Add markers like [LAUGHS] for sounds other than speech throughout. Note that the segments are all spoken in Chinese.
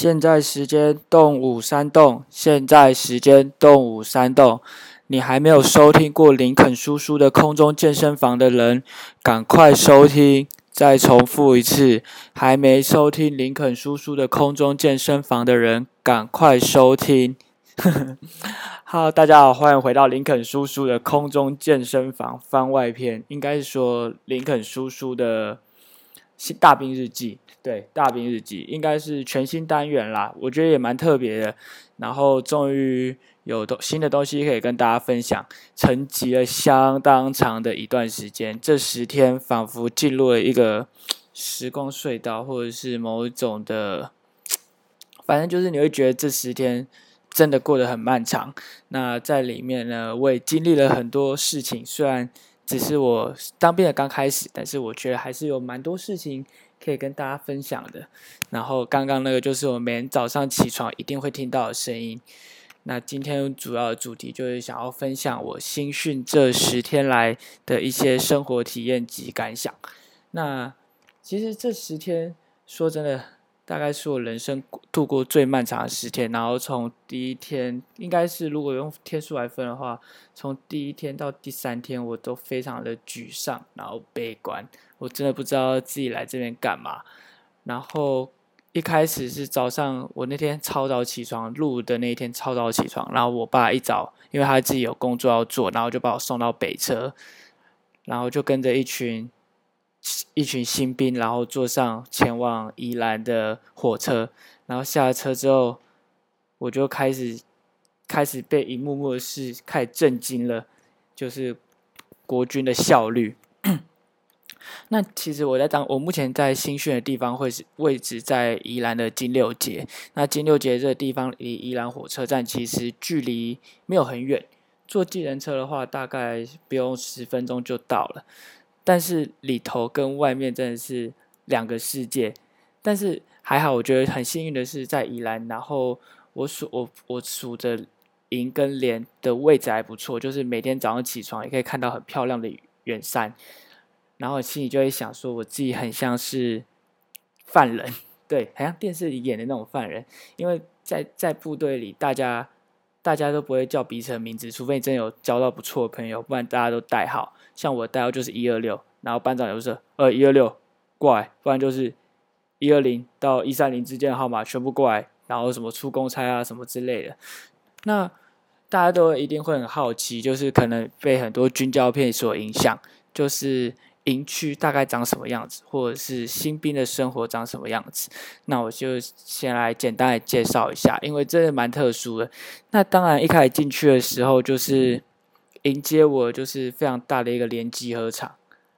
现在时间动五三洞，现在时间动五三洞。你还没有收听过林肯叔叔的空中健身房的人，赶快收听。再重复一次，还没收听林肯叔叔的空中健身房的人，赶快收听。[LAUGHS] Hello，大家好，欢迎回到林肯叔叔的空中健身房番外篇，应该是说林肯叔叔的大兵日记。对，大兵日记应该是全新单元啦，我觉得也蛮特别的。然后终于有东新的东西可以跟大家分享，沉寂了相当长的一段时间，这十天仿佛进入了一个时光隧道，或者是某一种的，反正就是你会觉得这十天真的过得很漫长。那在里面呢，我也经历了很多事情，虽然只是我当兵的刚开始，但是我觉得还是有蛮多事情。可以跟大家分享的，然后刚刚那个就是我每天早上起床一定会听到的声音。那今天主要的主题就是想要分享我新训这十天来的一些生活体验及感想。那其实这十天说真的，大概是我人生度过最漫长的十天。然后从第一天，应该是如果用天数来分的话，从第一天到第三天，我都非常的沮丧，然后悲观。我真的不知道自己来这边干嘛。然后一开始是早上，我那天超早起床录的那一天超早起床，然后我爸一早，因为他自己有工作要做，然后就把我送到北车，然后就跟着一群一群新兵，然后坐上前往宜兰的火车，然后下了车之后，我就开始开始被一幕幕的事开始震惊了，就是国军的效率。[CLEARS THROAT] 那其实我在当我目前在新训的地方会是位置在宜兰的金六街。那金六街这个地方离宜兰火车站其实距离没有很远，坐计程车的话大概不用十分钟就到了。但是里头跟外面真的是两个世界。但是还好，我觉得很幸运的是在宜兰，然后我数我我数着营跟连的位置还不错，就是每天早上起床也可以看到很漂亮的远山。然后心里就会想说，我自己很像是犯人，[LAUGHS] 对，好像电视里演的那种犯人。因为在在部队里，大家大家都不会叫彼此的名字，除非你真有交到不错的朋友，不然大家都代号。像我代号就是一二六，然后班长就是呃一二六过来，不然就是一二零到一三零之间的号码全部过来，然后什么出公差啊什么之类的。那大家都一定会很好奇，就是可能被很多军教片所影响，就是。营区大概长什么样子，或者是新兵的生活长什么样子？那我就先来简单的介绍一下，因为真的蛮特殊的。那当然一开始进去的时候，就是迎接我就是非常大的一个连集合场，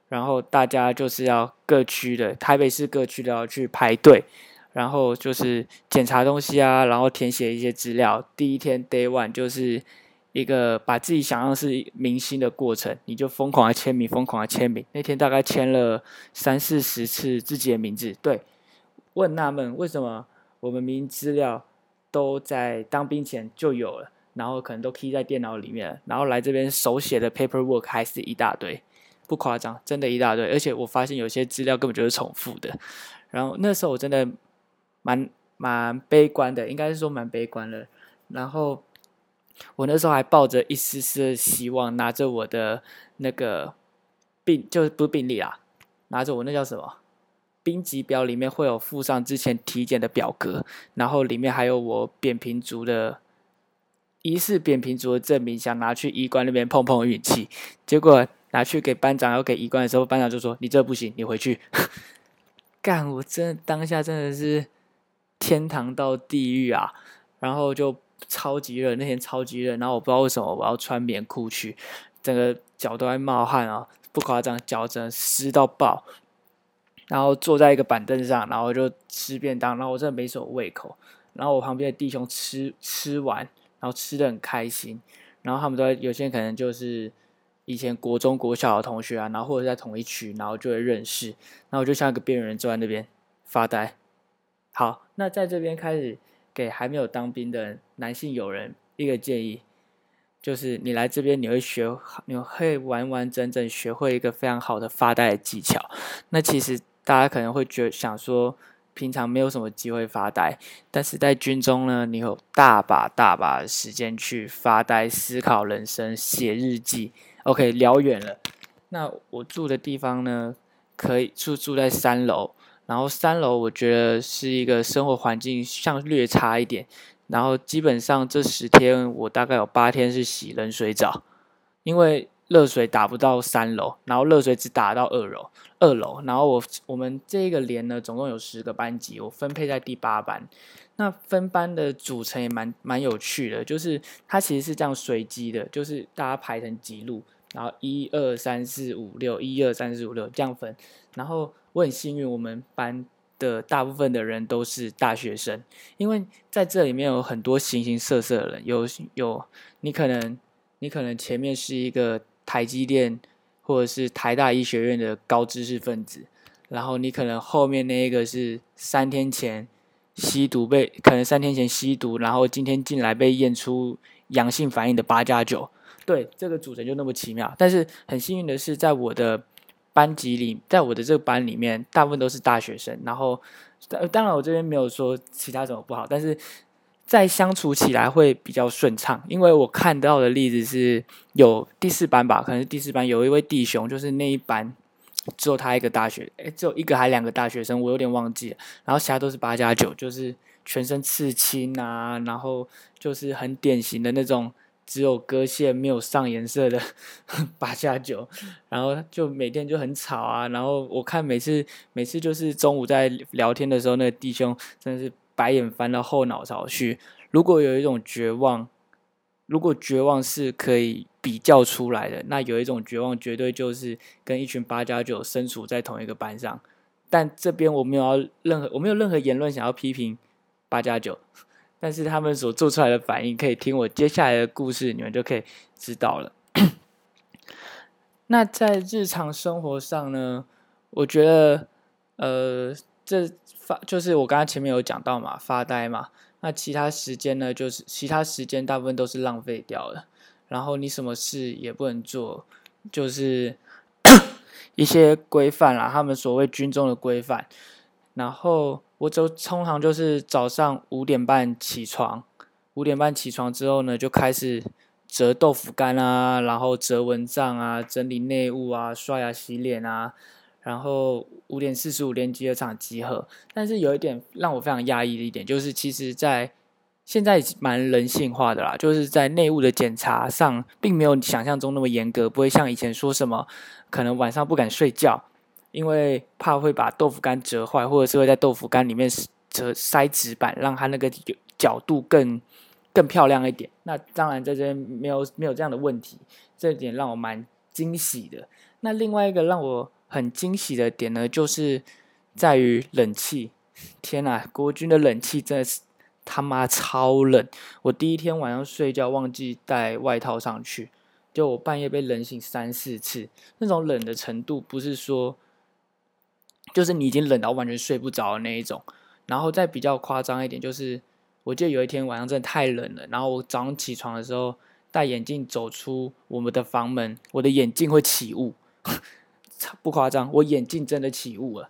然后大家就是要各区的台北市各区都要去排队，然后就是检查东西啊，然后填写一些资料。第一天 Day One 就是。一个把自己想象是明星的过程，你就疯狂的签名，疯狂的签名。那天大概签了三四十次自己的名字。对，问纳闷为什么我们名资料都在当兵前就有了，然后可能都 key 在电脑里面，然后来这边手写的 paperwork 还是一大堆，不夸张，真的一大堆。而且我发现有些资料根本就是重复的。然后那时候我真的蛮蛮悲观的，应该是说蛮悲观的。然后。我那时候还抱着一丝丝的希望，拿着我的那个病，就是不是病历啊，拿着我那叫什么兵籍表，里面会有附上之前体检的表格，然后里面还有我扁平足的疑似扁平足的证明，想拿去医官那边碰碰运气。结果拿去给班长要给医官的时候，班长就说：“你这不行，你回去。[LAUGHS] ”干！我真当下真的是天堂到地狱啊！然后就。超级热，那天超级热，然后我不知道为什么我要穿棉裤去，整个脚都在冒汗啊，不夸张，脚真的湿到爆。然后坐在一个板凳上，然后就吃便当，然后我真的没什么胃口。然后我旁边的弟兄吃吃完，然后吃的很开心。然后他们都有些可能就是以前国中国小的同学啊，然后或者在同一区，然后就会认识。然后我就像一个边缘人坐在那边发呆。好，那在这边开始。给还没有当兵的男性友人一个建议，就是你来这边，你会学，你会完完整整学会一个非常好的发呆的技巧。那其实大家可能会觉想说，平常没有什么机会发呆，但是在军中呢，你有大把大把的时间去发呆、思考人生、写日记。OK，聊远了。那我住的地方呢，可以住住在三楼，然后三楼我觉得是一个生活环境像略差一点。然后基本上这十天，我大概有八天是洗冷水澡，因为。热水打不到三楼，然后热水只打到二楼。二楼，然后我我们这个连呢，总共有十个班级，我分配在第八班。那分班的组成也蛮蛮有趣的，就是它其实是这样随机的，就是大家排成几路，然后一二三四五六，一二三四五六这样分。然后我很幸运，我们班的大部分的人都是大学生，因为在这里面有很多形形色色的人，有有你可能你可能前面是一个。台积电或者是台大医学院的高知识分子，然后你可能后面那一个是三天前吸毒被，可能三天前吸毒，然后今天进来被验出阳性反应的八加九，对，这个组成就那么奇妙。但是很幸运的是，在我的班级里，在我的这个班里面，大部分都是大学生。然后，当然我这边没有说其他什么不好，但是。在相处起来会比较顺畅，因为我看到的例子是有第四班吧，可能是第四班有一位弟兄，就是那一班只有他一个大学，诶，只有一个还两个大学生，我有点忘记了。然后其他都是八加九，就是全身刺青啊，然后就是很典型的那种只有割线没有上颜色的 [LAUGHS] 八加九，然后就每天就很吵啊。然后我看每次每次就是中午在聊天的时候，那个弟兄真的是。白眼翻到后脑勺去。如果有一种绝望，如果绝望是可以比较出来的，那有一种绝望绝对就是跟一群八加九身处在同一个班上。但这边我没有要任何，我没有任何言论想要批评八加九，但是他们所做出来的反应，可以听我接下来的故事，你们就可以知道了。那在日常生活上呢，我觉得，呃。这发就是我刚刚前面有讲到嘛，发呆嘛。那其他时间呢，就是其他时间大部分都是浪费掉了。然后你什么事也不能做，就是 [COUGHS] 一些规范啦，他们所谓军中的规范。然后我就通常就是早上五点半起床，五点半起床之后呢，就开始折豆腐干啊，然后折蚊帐啊，整理内务啊，刷牙洗脸啊。然后五点四十五连集合场集合，但是有一点让我非常压抑的一点，就是其实，在现在蛮人性化的啦，就是在内务的检查上，并没有想象中那么严格，不会像以前说什么可能晚上不敢睡觉，因为怕会把豆腐干折坏，或者是会在豆腐干里面折塞纸板，让它那个角度更更漂亮一点。那当然在这边没有没有这样的问题，这一点让我蛮惊喜的。那另外一个让我很惊喜的点呢，就是在于冷气。天呐，国军的冷气真的是他妈超冷！我第一天晚上睡觉忘记带外套上去，就我半夜被冷醒三四次。那种冷的程度，不是说就是你已经冷到完全睡不着的那一种。然后再比较夸张一点，就是我记得有一天晚上真的太冷了，然后我早上起床的时候戴眼镜走出我们的房门，我的眼镜会起雾。[LAUGHS] 不夸张，我眼镜真的起雾了。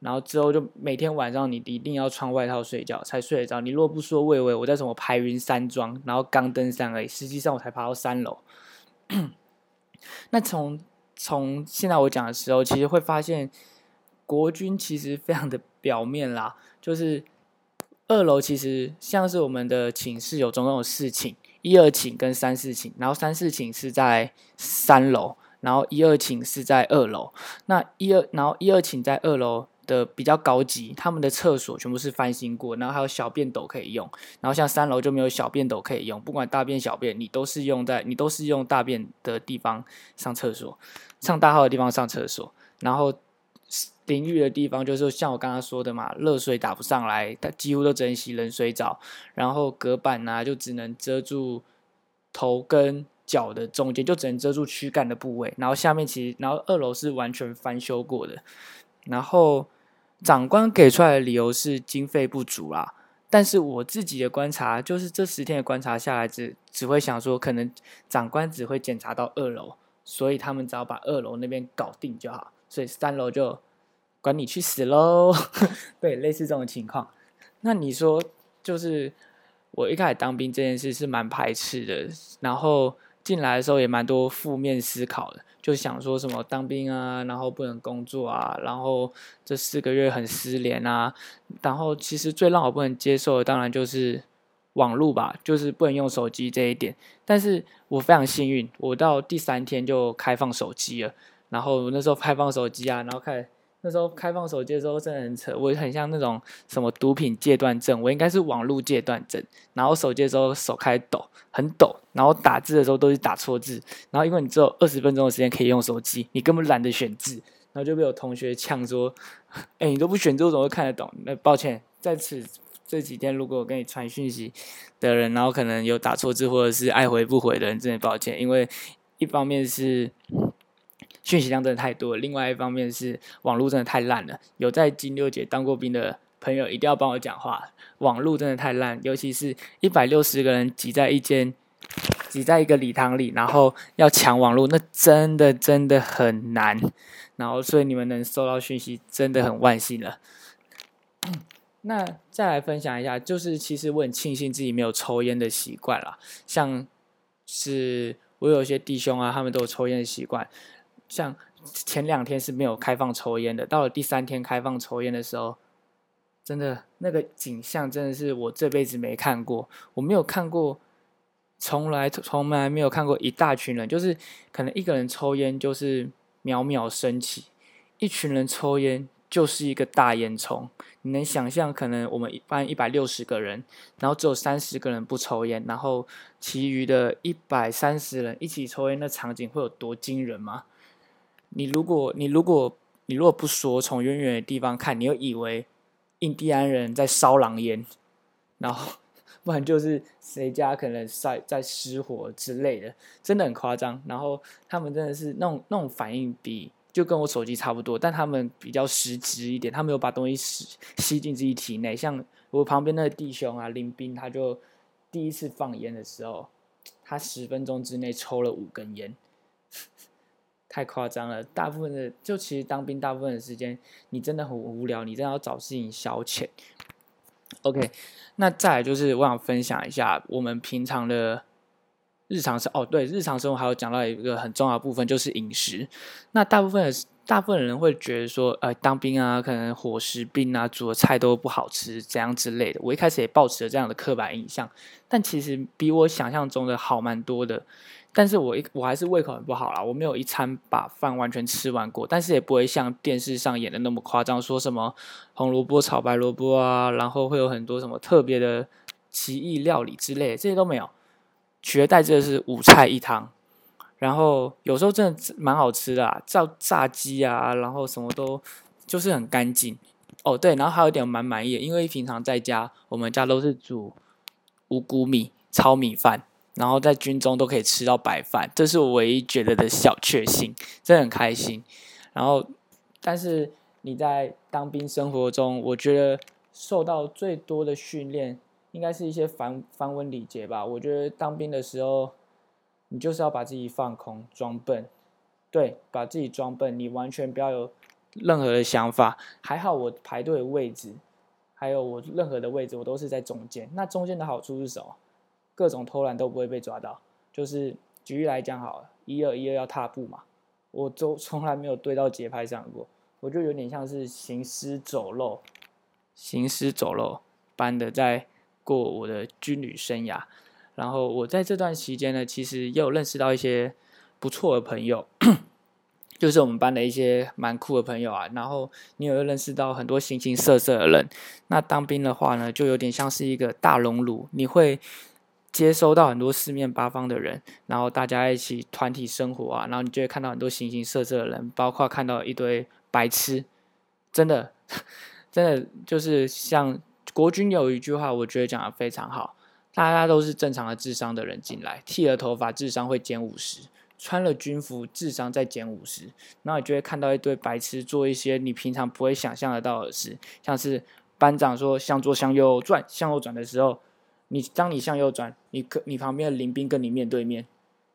然后之后就每天晚上你一定要穿外套睡觉才睡得着。你若不说，魏巍我在什么排云山庄，然后刚登山而已。实际上我才爬到三楼。[COUGHS] 那从从现在我讲的时候，其实会发现国军其实非常的表面啦。就是二楼其实像是我们的寝室有总共有四寝，一二寝跟三四寝，然后三四寝是在三楼。然后一二寝是在二楼，那一二然后一二寝在二楼的比较高级，他们的厕所全部是翻新过，然后还有小便斗可以用。然后像三楼就没有小便斗可以用，不管大便小便，你都是用在你都是用大便的地方上厕所，上大号的地方上厕所。然后淋浴的地方就是像我刚刚说的嘛，热水打不上来，它几乎都只能洗冷水澡。然后隔板呢就只能遮住头跟。脚的中间就只能遮住躯干的部位，然后下面其实，然后二楼是完全翻修过的。然后长官给出来的理由是经费不足啦，但是我自己的观察就是这十天的观察下来，只只会想说，可能长官只会检查到二楼，所以他们只要把二楼那边搞定就好，所以三楼就管你去死喽！[LAUGHS] 对，类似这种情况。那你说，就是我一开始当兵这件事是蛮排斥的，然后进来的时候也蛮多负面思考的，就想说什么当兵啊，然后不能工作啊，然后这四个月很失联啊，然后其实最让我不能接受的，当然就是网络吧，就是不能用手机这一点。但是我非常幸运，我到第三天就开放手机了。然后那时候开放手机啊，然后开那时候开放手机的时候真的很扯，我很像那种什么毒品戒断症，我应该是网络戒断症。然后手机的时候手开抖，很抖，然后打字的时候都是打错字。然后因为你只有二十分钟的时间可以用手机，你根本懒得选字，然后就被我同学呛说：“哎，你都不选字，我怎么会看得懂？”那抱歉，在此这几天如果我跟你传讯息的人，然后可能有打错字或者是爱回不回的人，真的抱歉，因为一方面是。讯息量真的太多，另外一方面是网络真的太烂了。有在金六姐当过兵的朋友，一定要帮我讲话。网络真的太烂，尤其是一百六十个人挤在一间，挤在一个礼堂里，然后要抢网络，那真的真的很难。然后，所以你们能收到讯息，真的很万幸了。那再来分享一下，就是其实我很庆幸自己没有抽烟的习惯啦。像是我有一些弟兄啊，他们都有抽烟的习惯。像前两天是没有开放抽烟的，到了第三天开放抽烟的时候，真的那个景象真的是我这辈子没看过，我没有看过，从来从来没有看过一大群人，就是可能一个人抽烟就是渺渺升起，一群人抽烟就是一个大烟囱。你能想象可能我们一般一百六十个人，然后只有三十个人不抽烟，然后其余的一百三十人一起抽烟，那场景会有多惊人吗？你如果你如果你如果不说，从远远的地方看，你又以为印第安人在烧狼烟，然后不然就是谁家可能在在失火之类的，真的很夸张。然后他们真的是那种那种反应，比就跟我手机差不多，但他们比较实质一点，他们有把东西吸吸进自己体内。像我旁边那个弟兄啊，林斌，他就第一次放烟的时候，他十分钟之内抽了五根烟。太夸张了，大部分的就其实当兵大部分的时间，你真的很无聊，你真的要找事情消遣。OK，那再来就是我想分享一下我们平常的日常生哦，对，日常生活还有讲到一个很重要的部分就是饮食。那大部分的大部分人会觉得说，呃，当兵啊，可能伙食兵啊，煮的菜都不好吃，怎样之类的。我一开始也抱持了这样的刻板印象，但其实比我想象中的好蛮多的。但是我一我还是胃口很不好啦，我没有一餐把饭完全吃完过，但是也不会像电视上演的那么夸张，说什么红萝卜炒白萝卜啊，然后会有很多什么特别的奇异料理之类的，这些都没有，取而代之的是五菜一汤，然后有时候真的蛮好吃的，炸炸鸡啊，然后什么都就是很干净哦，对，然后还有一点蛮满意，因为平常在家我们家都是煮五谷米糙米饭。然后在军中都可以吃到白饭，这是我唯一觉得的小确幸，真的很开心。然后，但是你在当兵生活中，我觉得受到最多的训练，应该是一些繁繁文礼节吧。我觉得当兵的时候，你就是要把自己放空，装笨，对，把自己装笨，你完全不要有任何的想法。还好我排队的位置，还有我任何的位置，我都是在中间。那中间的好处是什么？各种偷懒都不会被抓到，就是举例来讲好了，一二一二要踏步嘛，我都 [LAUGHS] 从来没有对到节拍上过，我就有点像是行尸走肉，行尸走肉般的在过我的军旅生涯。然后我在这段期间呢，其实也有认识到一些不错的朋友，[COUGHS] 就是我们班的一些蛮酷的朋友啊。然后你也会认识到很多形形色色的人。那当兵的话呢，就有点像是一个大熔炉，你会。接收到很多四面八方的人，然后大家一起团体生活啊，然后你就会看到很多形形色色的人，包括看到一堆白痴，真的，[LAUGHS] 真的就是像国军有一句话，我觉得讲的非常好，大家都是正常的智商的人进来，剃了头发智商会减五十，穿了军服智商再减五十，然后你就会看到一堆白痴做一些你平常不会想象得到的事，像是班长说向左向右转向右转的时候。你当你向右转，你可你旁边的林兵跟你面对面，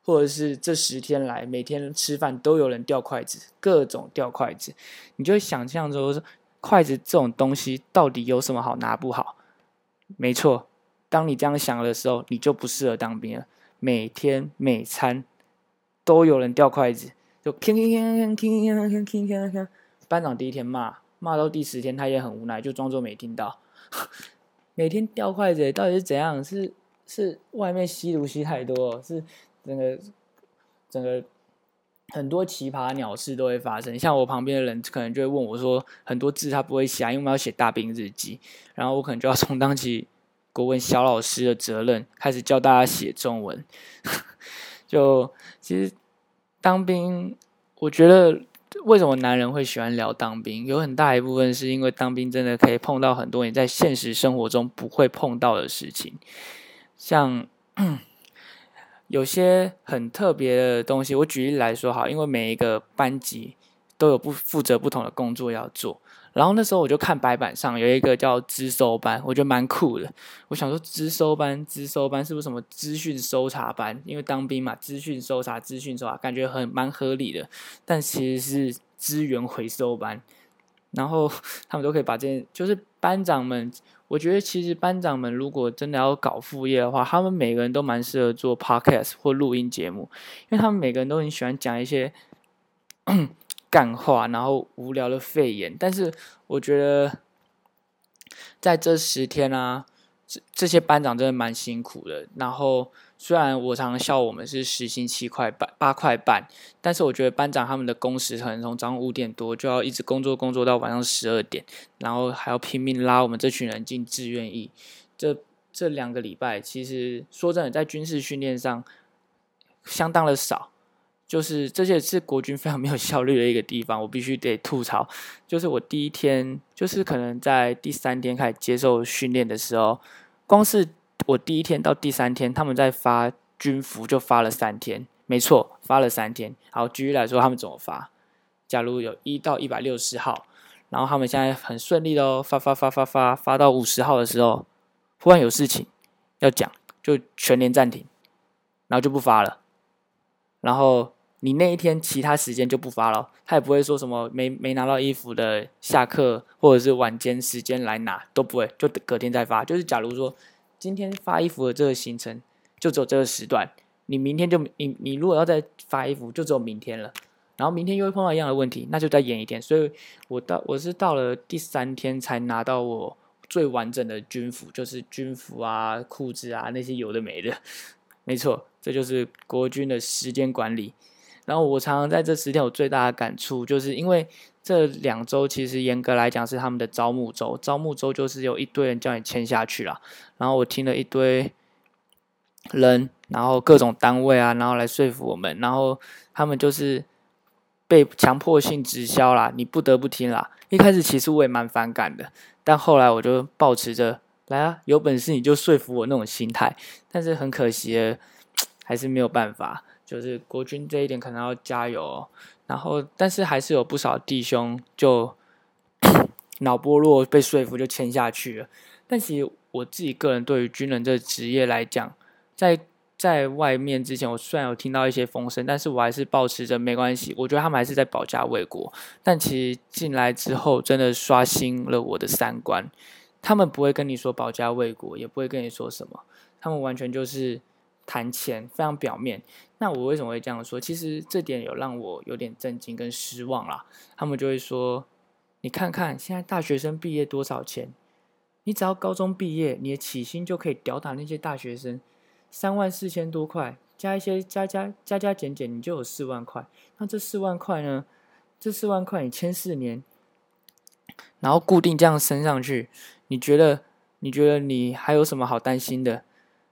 或者是这十天来每天吃饭都有人掉筷子，各种掉筷子，你就会想象着说，筷子这种东西到底有什么好拿不好？没错，当你这样想的时候，你就不适合当兵了。每天每餐都有人掉筷子，就铿铿铿铿铿铿铿铿铿铿。班长第一天骂，骂到第十天他也很无奈，就装作没听到。每天掉筷子到底是怎样？是是外面吸毒吸太多，是？整个整个很多奇葩鸟事都会发生，像我旁边的人可能就会问我说，很多字他不会写，因为我们要写大兵日记，然后我可能就要充当起国文小老师的责任，开始教大家写中文。[LAUGHS] 就其实当兵，我觉得为什么男人会喜欢聊当兵，有很大一部分是因为当兵真的可以碰到很多你在现实生活中不会碰到的事情，像。[CLEARS THROAT] 有些很特别的东西，我举例来说好，因为每一个班级都有不负责不同的工作要做。然后那时候我就看白板上有一个叫资收班，我觉得蛮酷的。我想说资收班，资收班是不是什么资讯搜查班？因为当兵嘛，资讯搜查、资讯搜查，感觉很蛮合理的。但其实是资源回收班。然后 [LAUGHS] 他们都可以把这件，就是班长们，我觉得其实班长们如果真的要搞副业的话，他们每个人都蛮适合做 podcast 或录音节目，因为他们每个人都很喜欢讲一些干话，然后无聊的肺炎。但是我觉得在这十天啊，这这些班长真的蛮辛苦的。然后。虽然我常常笑我们是时薪七块半八块半，但是我觉得班长他们的工时可能从早上五点多就要一直工作工作到晚上十二点，然后还要拼命拉我们这群人进志愿役。这这两个礼拜，其实说真的，在军事训练上相当的少，就是这些是国军非常没有效率的一个地方，我必须得吐槽。就是我第一天，就是可能在第三天开始接受训练的时候，光是。我第一天到第三天，他们在发军服就发了三天，没错，发了三天。好，举例来说，他们怎么发？假如有一到一百六十号，然后他们现在很顺利的哦，发发发发发发到五十号的时候，忽然有事情要讲，就全连暂停，然后就不发了。然后你那一天其他时间就不发了，他也不会说什么没没拿到衣服的下课或者是晚间时间来拿都不会，就隔天再发。就是假如说。今天发衣服的这个行程就只有这个时段，你明天就你你如果要再发衣服，就只有明天了。然后明天又会碰到一样的问题，那就再延一天。所以我到我是到了第三天才拿到我最完整的军服，就是军服啊、裤子啊那些有的没的。没错，这就是国军的时间管理。然后我常常在这十天，我最大的感触就是因为。这两周其实严格来讲是他们的招募周，招募周就是有一堆人叫你签下去了。然后我听了一堆人，然后各种单位啊，然后来说服我们，然后他们就是被强迫性直销啦，你不得不听啦。一开始其实我也蛮反感的，但后来我就保持着来啊，有本事你就说服我那种心态。但是很可惜的，[TSK] 还是没有办法，就是国军这一点可能要加油。然后，但是还是有不少弟兄就 [COUGHS] 脑波弱，被说服就签下去了。但其实我自己个人对于军人这个职业来讲，在在外面之前，我虽然有听到一些风声，但是我还是保持着没关系。我觉得他们还是在保家卫国。但其实进来之后，真的刷新了我的三观。他们不会跟你说保家卫国，也不会跟你说什么，他们完全就是。谈钱非常表面，那我为什么会这样说？其实这点有让我有点震惊跟失望啦。他们就会说：“你看看现在大学生毕业多少钱？你只要高中毕业，你的起薪就可以吊打那些大学生，三万四千多块，加一些加加加加减减，你就有四万块。那这四万块呢？这四万块你签四年，然后固定这样升上去，你觉得你觉得你还有什么好担心的？”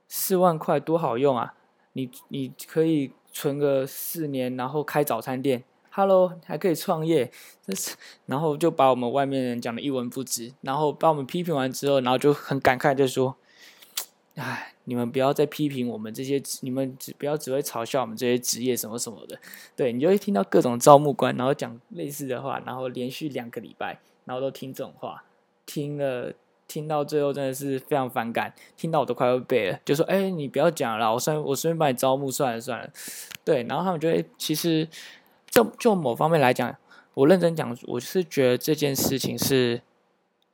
四万块多好用啊！你你可以存个四年，然后开早餐店，Hello，还可以创业，这是，然后就把我们外面人讲的一文不值，然后把我们批评完之后，然后就很感慨就说：“哎，你们不要再批评我们这些，你们只不要只会嘲笑我们这些职业什么什么的。”对你就会听到各种招募官，然后讲类似的话，然后连续两个礼拜，然后都听这种话，听了听到最后真的是非常反感，听到我都快要背了，就说：“哎，你不要讲了，我顺我顺便帮你招募算了算了。”对，然后他们觉得其实就就某方面来讲，我认真讲，我是觉得这件事情是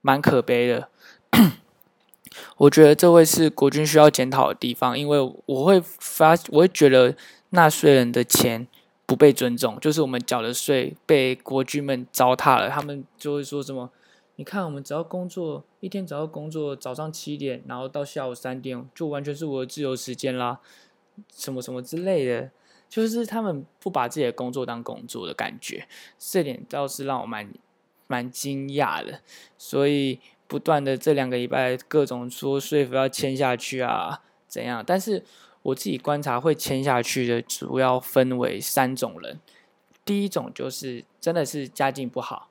蛮可悲的。[CLEARS THROAT] 我觉得这会是国军需要检讨的地方，因为我会发，我会觉得纳税人的钱不被尊重，就是我们缴的税被国军们糟蹋了。他们就会说什么：“你看，我们只要工作一天，只要工作早上七点，然后到下午三点，就完全是我的自由时间啦，什么什么之类的。”就是他们不把自己的工作当工作的感觉，这点倒是让我蛮蛮惊讶的。所以。不断的这两个礼拜，各种说说服要签下去啊，怎样？但是我自己观察，会签下去的主要分为三种人。第一种就是真的是家境不好，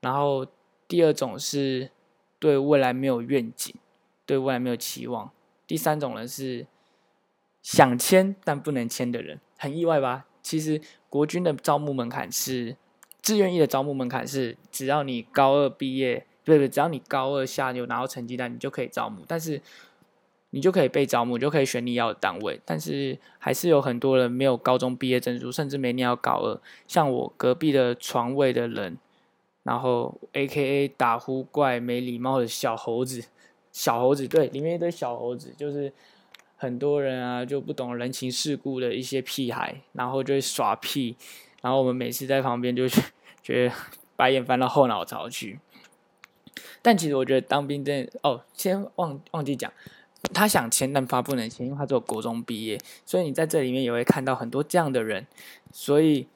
然后第二种是对未来没有愿景，对未来没有期望。第三种人是想签但不能签的人，很意外吧？其实国军的招募门槛是志愿役的招募门槛是，只要你高二毕业。对不对，只要你高二下有拿到成绩单，你就可以招募，但是你就可以被招募，就可以选你要的单位。但是还是有很多人没有高中毕业证书，甚至没念到高二。像我隔壁的床位的人，然后 A K A 打呼怪、没礼貌的小猴子，小猴子对，里面一堆小猴子，就是很多人啊就不懂人情世故的一些屁孩，然后就会耍屁，然后我们每次在旁边就觉得白眼翻到后脑勺去。但其实我觉得当兵真的哦，先忘忘记讲，他想签但发不能签，因为他只有国中毕业，所以你在这里面也会看到很多这样的人，所以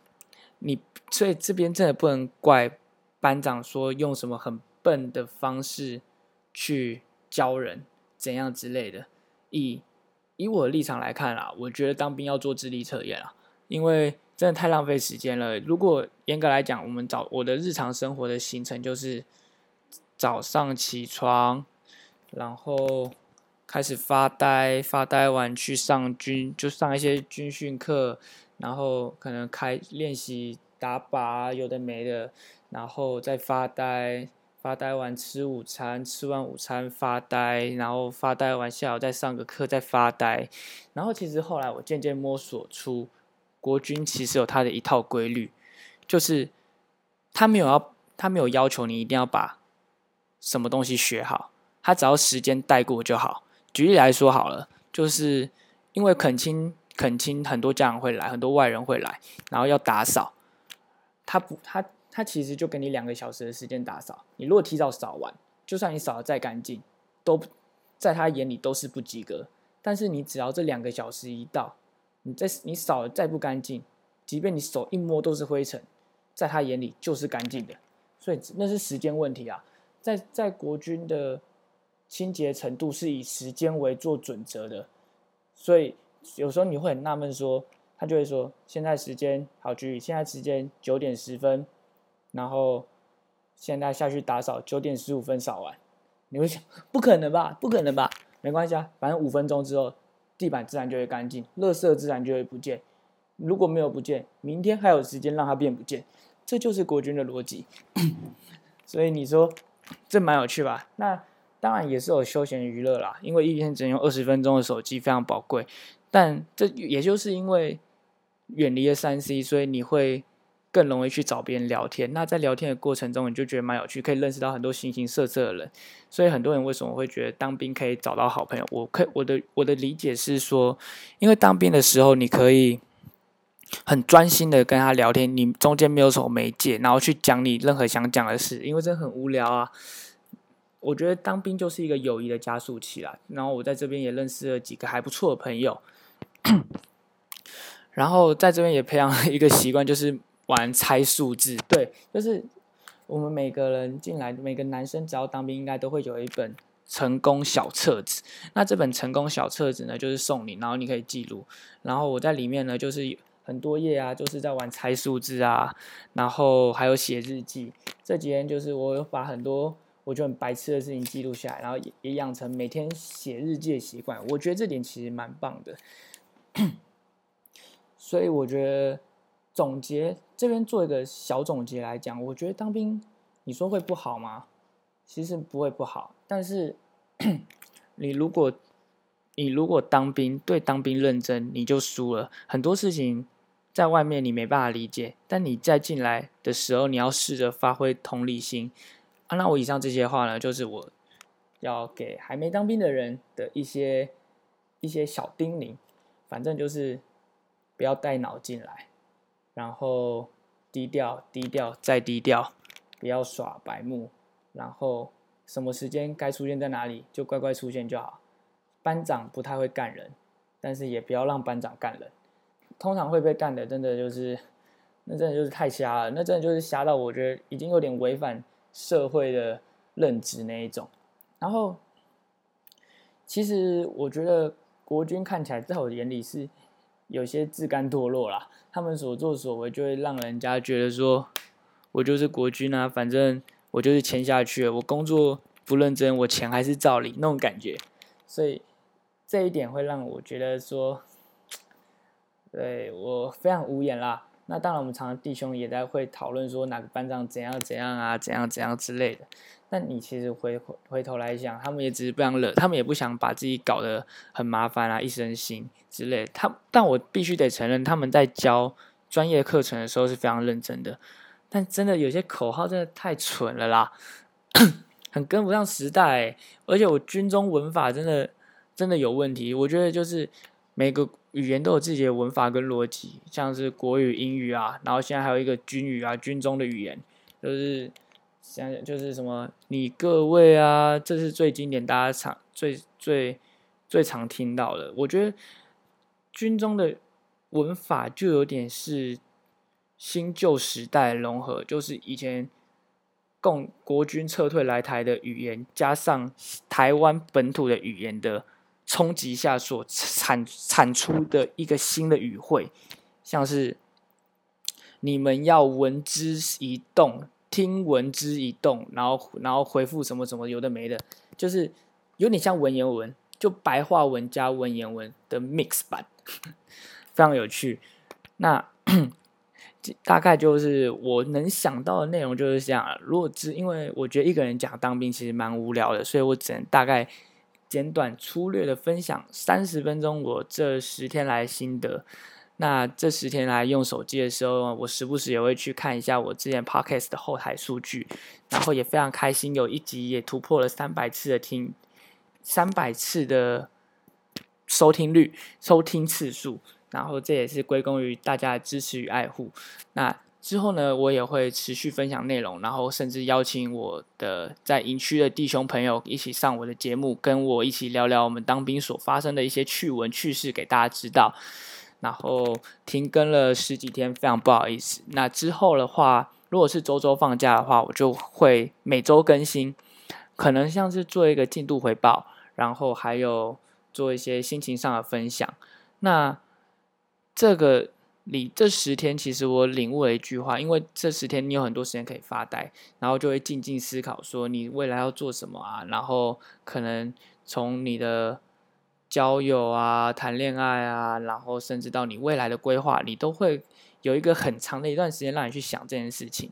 你所以这边真的不能怪班长说用什么很笨的方式去教人怎样之类的。以以我的立场来看啦，我觉得当兵要做智力测验啊，因为真的太浪费时间了。如果严格来讲，我们早我的日常生活的行程就是。早上起床，然后开始发呆，发呆完去上军，就上一些军训课，然后可能开练习打靶，有的没的，然后再发呆，发呆完吃午餐，吃完午餐发呆，然后发呆完下午再上个课再发呆，然后其实后来我渐渐摸索出，国军其实有他的一套规律，就是他没有要，他没有要求你一定要把。什么东西学好，他只要时间带过就好。举例来说好了，就是因为恳亲恳亲，很多家长会来，很多外人会来，然后要打扫，他不他他其实就给你两个小时的时间打扫。你如果提早扫完，就算你扫的再干净，都在他眼里都是不及格。但是你只要这两个小时一到，你再你扫的再不干净，即便你手一摸都是灰尘，在他眼里就是干净的。所以那是时间问题啊。在在国军的清洁程度是以时间为做准则的，所以有时候你会很纳闷，说他就会说现在时间好，局现在时间九点十分，然后现在下去打扫，九点十五分扫完，你会想不可能吧？不可能吧？没关系啊，反正五分钟之后地板自然就会干净，垃圾自然就会不见。如果没有不见，明天还有时间让它变不见，这就是国军的逻辑。[CLEARS THROAT] 所以你说。这蛮有趣吧？那当然也是有休闲娱乐啦，因为一天只能用二十分钟的手机非常宝贵。但这也就是因为远离了三 C，所以你会更容易去找别人聊天。那在聊天的过程中，你就觉得蛮有趣，可以认识到很多形形色色的人。所以很多人为什么会觉得当兵可以找到好朋友？我可我的我的理解是说，因为当兵的时候你可以。很专心的跟他聊天，你中间没有什么媒介，然后去讲你任何想讲的事，因为这很无聊啊。我觉得当兵就是一个友谊的加速器啦。然后我在这边也认识了几个还不错的朋友，[COUGHS] 然后在这边也培养了一个习惯，就是玩猜数字。对，就是我们每个人进来，每个男生只要当兵，应该都会有一本成功小册子。那这本成功小册子呢，就是送你，然后你可以记录。然后我在里面呢，就是。很多页啊，就是在玩猜数字啊，然后还有写日记。这几天就是我有把很多我觉得很白痴的事情记录下来，然后也也养成每天写日记的习惯。我觉得这点其实蛮棒的。[COUGHS] 所以我觉得总结这边做一个小总结来讲，我觉得当兵你说会不好吗？其实不会不好，但是 [COUGHS] 你如果你如果当兵对当兵认真，你就输了。很多事情在外面你没办法理解，但你在进来的时候，你要试着发挥同理心。啊，那我以上这些话呢，就是我要给还没当兵的人的一些一些小叮咛。反正就是不要带脑进来，然后低调低调再低调，不要耍白目，然后什么时间该出现在哪里就乖乖出现就好。班长不太会干人，但是也不要让班长干人。通常会被干的，真的就是那真的就是太瞎了，那真的就是瞎到我觉得已经有点违反社会的认知那一种。然后，其实我觉得国军看起来在我眼里是有些自甘堕落啦，他们所作所为就会让人家觉得说，我就是国军啊，反正我就是签下去，我工作不认真，我钱还是照领那种感觉，所以。这一点会让我觉得说，对我非常无言啦。那当然，我们常常弟兄也在会讨论说哪个班长怎样怎样啊，怎样怎样之类的。但你其实回回头来想，他们也只是不想惹，他们也不想把自己搞得很麻烦啊，一身腥之类。他，但我必须得承认，他们在教专业课程的时候是非常认真的。但真的有些口号真的太蠢了啦，[COUGHS] 很跟不上时代。而且我军中文法真的。真的有问题，我觉得就是每个语言都有自己的文法跟逻辑，像是国语、英语啊，然后现在还有一个军语啊，军中的语言，就是像就是什么你各位啊，这是最经典，大家常最最最常听到的。我觉得军中的文法就有点是新旧时代融合，就是以前共国军撤退来台的语言，加上台湾本土的语言的。冲击下所产产出的一个新的语汇，像是你们要闻之一动，听闻之一动，然后然后回复什么什么有的没的，就是有点像文言文，就白话文加文言文的 mix 版，[LAUGHS] 非常有趣。那 [CLEARS THROAT] 大概就是我能想到的内容就是这样。如果只因为我觉得一个人讲当兵其实蛮无聊的，所以我只能大概。简短粗略的分享三十分钟，我这十天来心得。那这十天来用手机的时候，我时不时也会去看一下我之前 podcast 的后台数据，然后也非常开心，有一集也突破了三百次的听，三百次的收听率、收听次数，然后这也是归功于大家的支持与爱护。那之后呢，我也会持续分享内容，然后甚至邀请我的在营区的弟兄朋友一起上我的节目，跟我一起聊聊我们当兵所发生的一些趣闻趣事给大家知道。然后停更了十几天，非常不好意思。那之后的话，如果是周周放假的话，我就会每周更新，可能像是做一个进度回报，然后还有做一些心情上的分享。那这个。你这十天，其实我领悟了一句话，因为这十天你有很多时间可以发呆，然后就会静静思考，说你未来要做什么啊？然后可能从你的交友啊、谈恋爱啊，然后甚至到你未来的规划，你都会有一个很长的一段时间让你去想这件事情。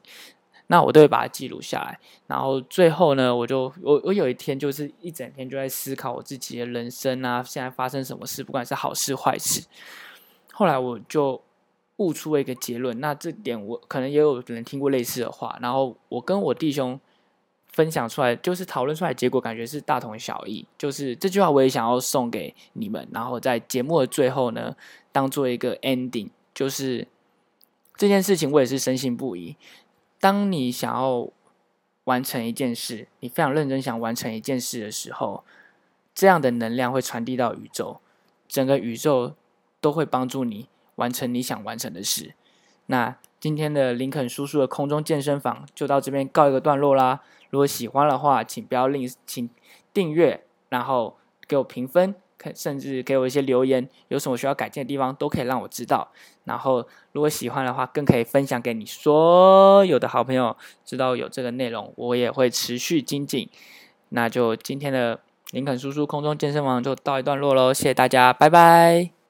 那我都会把它记录下来，然后最后呢，我就我我有一天就是一整天就在思考我自己的人生啊，现在发生什么事，不管是好事坏事。后来我就。悟出了一个结论，那这点我可能也有人听过类似的话，然后我跟我弟兄分享出来，就是讨论出来结果，感觉是大同小异。就是这句话我也想要送给你们，然后在节目的最后呢，当做一个 ending，就是这件事情我也是深信不疑。当你想要完成一件事，你非常认真想完成一件事的时候，这样的能量会传递到宇宙，整个宇宙都会帮助你。完成你想完成的事。那今天的林肯叔叔的空中健身房就到这边告一个段落啦。如果喜欢的话，请不要吝，请订阅，然后给我评分，甚至给我一些留言，有什么需要改进的地方都可以让我知道。然后如果喜欢的话，更可以分享给你所有的好朋友，知道有这个内容，我也会持续精进。那就今天的林肯叔叔空中健身房就到一段落喽，谢谢大家，拜拜。